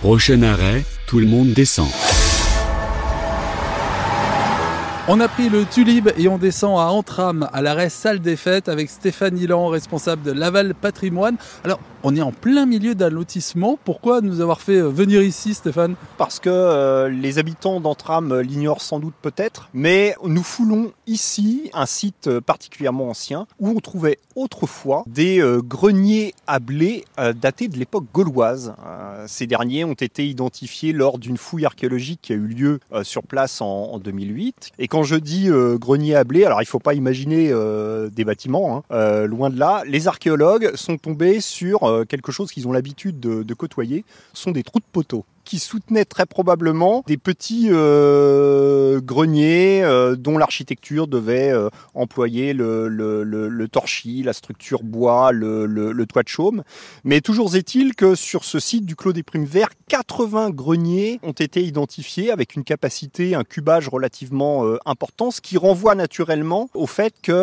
Prochain arrêt, tout le monde descend. On a pris le Tulib et on descend à Antram, à l'arrêt salle des fêtes, avec Stéphane Hilan, responsable de Laval Patrimoine. Alors, on est en plein milieu d'un lotissement. Pourquoi nous avoir fait euh, venir ici, Stéphane? Parce que euh, les habitants d'Antram l'ignorent sans doute peut-être, mais nous foulons ici un site euh, particulièrement ancien où on trouvait autrefois des greniers à blé datés de l'époque gauloise. Ces derniers ont été identifiés lors d'une fouille archéologique qui a eu lieu sur place en, 2008. Et quand je dis grenier à blé, alors il ne faut pas imaginer des bâtiments, hein, loin de là. Les archéologues sont tombés sur euh, quelque chose qu'ils ont l'habitude de, de, côtoyer, sont des trous de poteaux qui soutenaient très probablement des petits euh, greniers euh, dont l'architecture devait euh, employer le, torchis, la structure bois, le, toit de chaume. Mais toujours est-il que sur ce site du Clos des Primes Verts, 80 greniers ont été identifiés avec une capacité, un cubage relativement important, ce qui renvoie naturellement au fait qu'il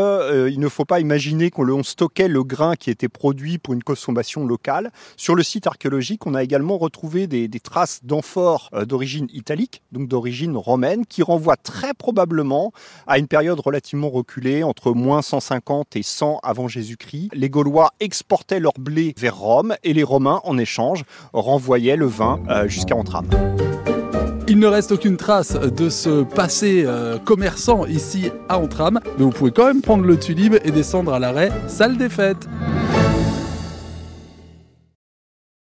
ne faut pas imaginer qu'on stockait le grain qui était produit pour une consommation locale. Sur le site archéologique, on a également retrouvé des traces d'amphores euh, d'origine italique, donc d'origine romaine, qui renvoie très probablement à une période relativement reculée, entre moins 150 et 100 avant Jésus-Christ. Les Gaulois exportaient leur blé vers Rome et les Romains, en échange, renvoyaient le vin euh, jusqu'à Antram. Il ne reste aucune trace de ce passé euh, commerçant ici à Antram, mais vous pouvez quand même prendre le Tulib et descendre à l'arrêt Salle des Fêtes.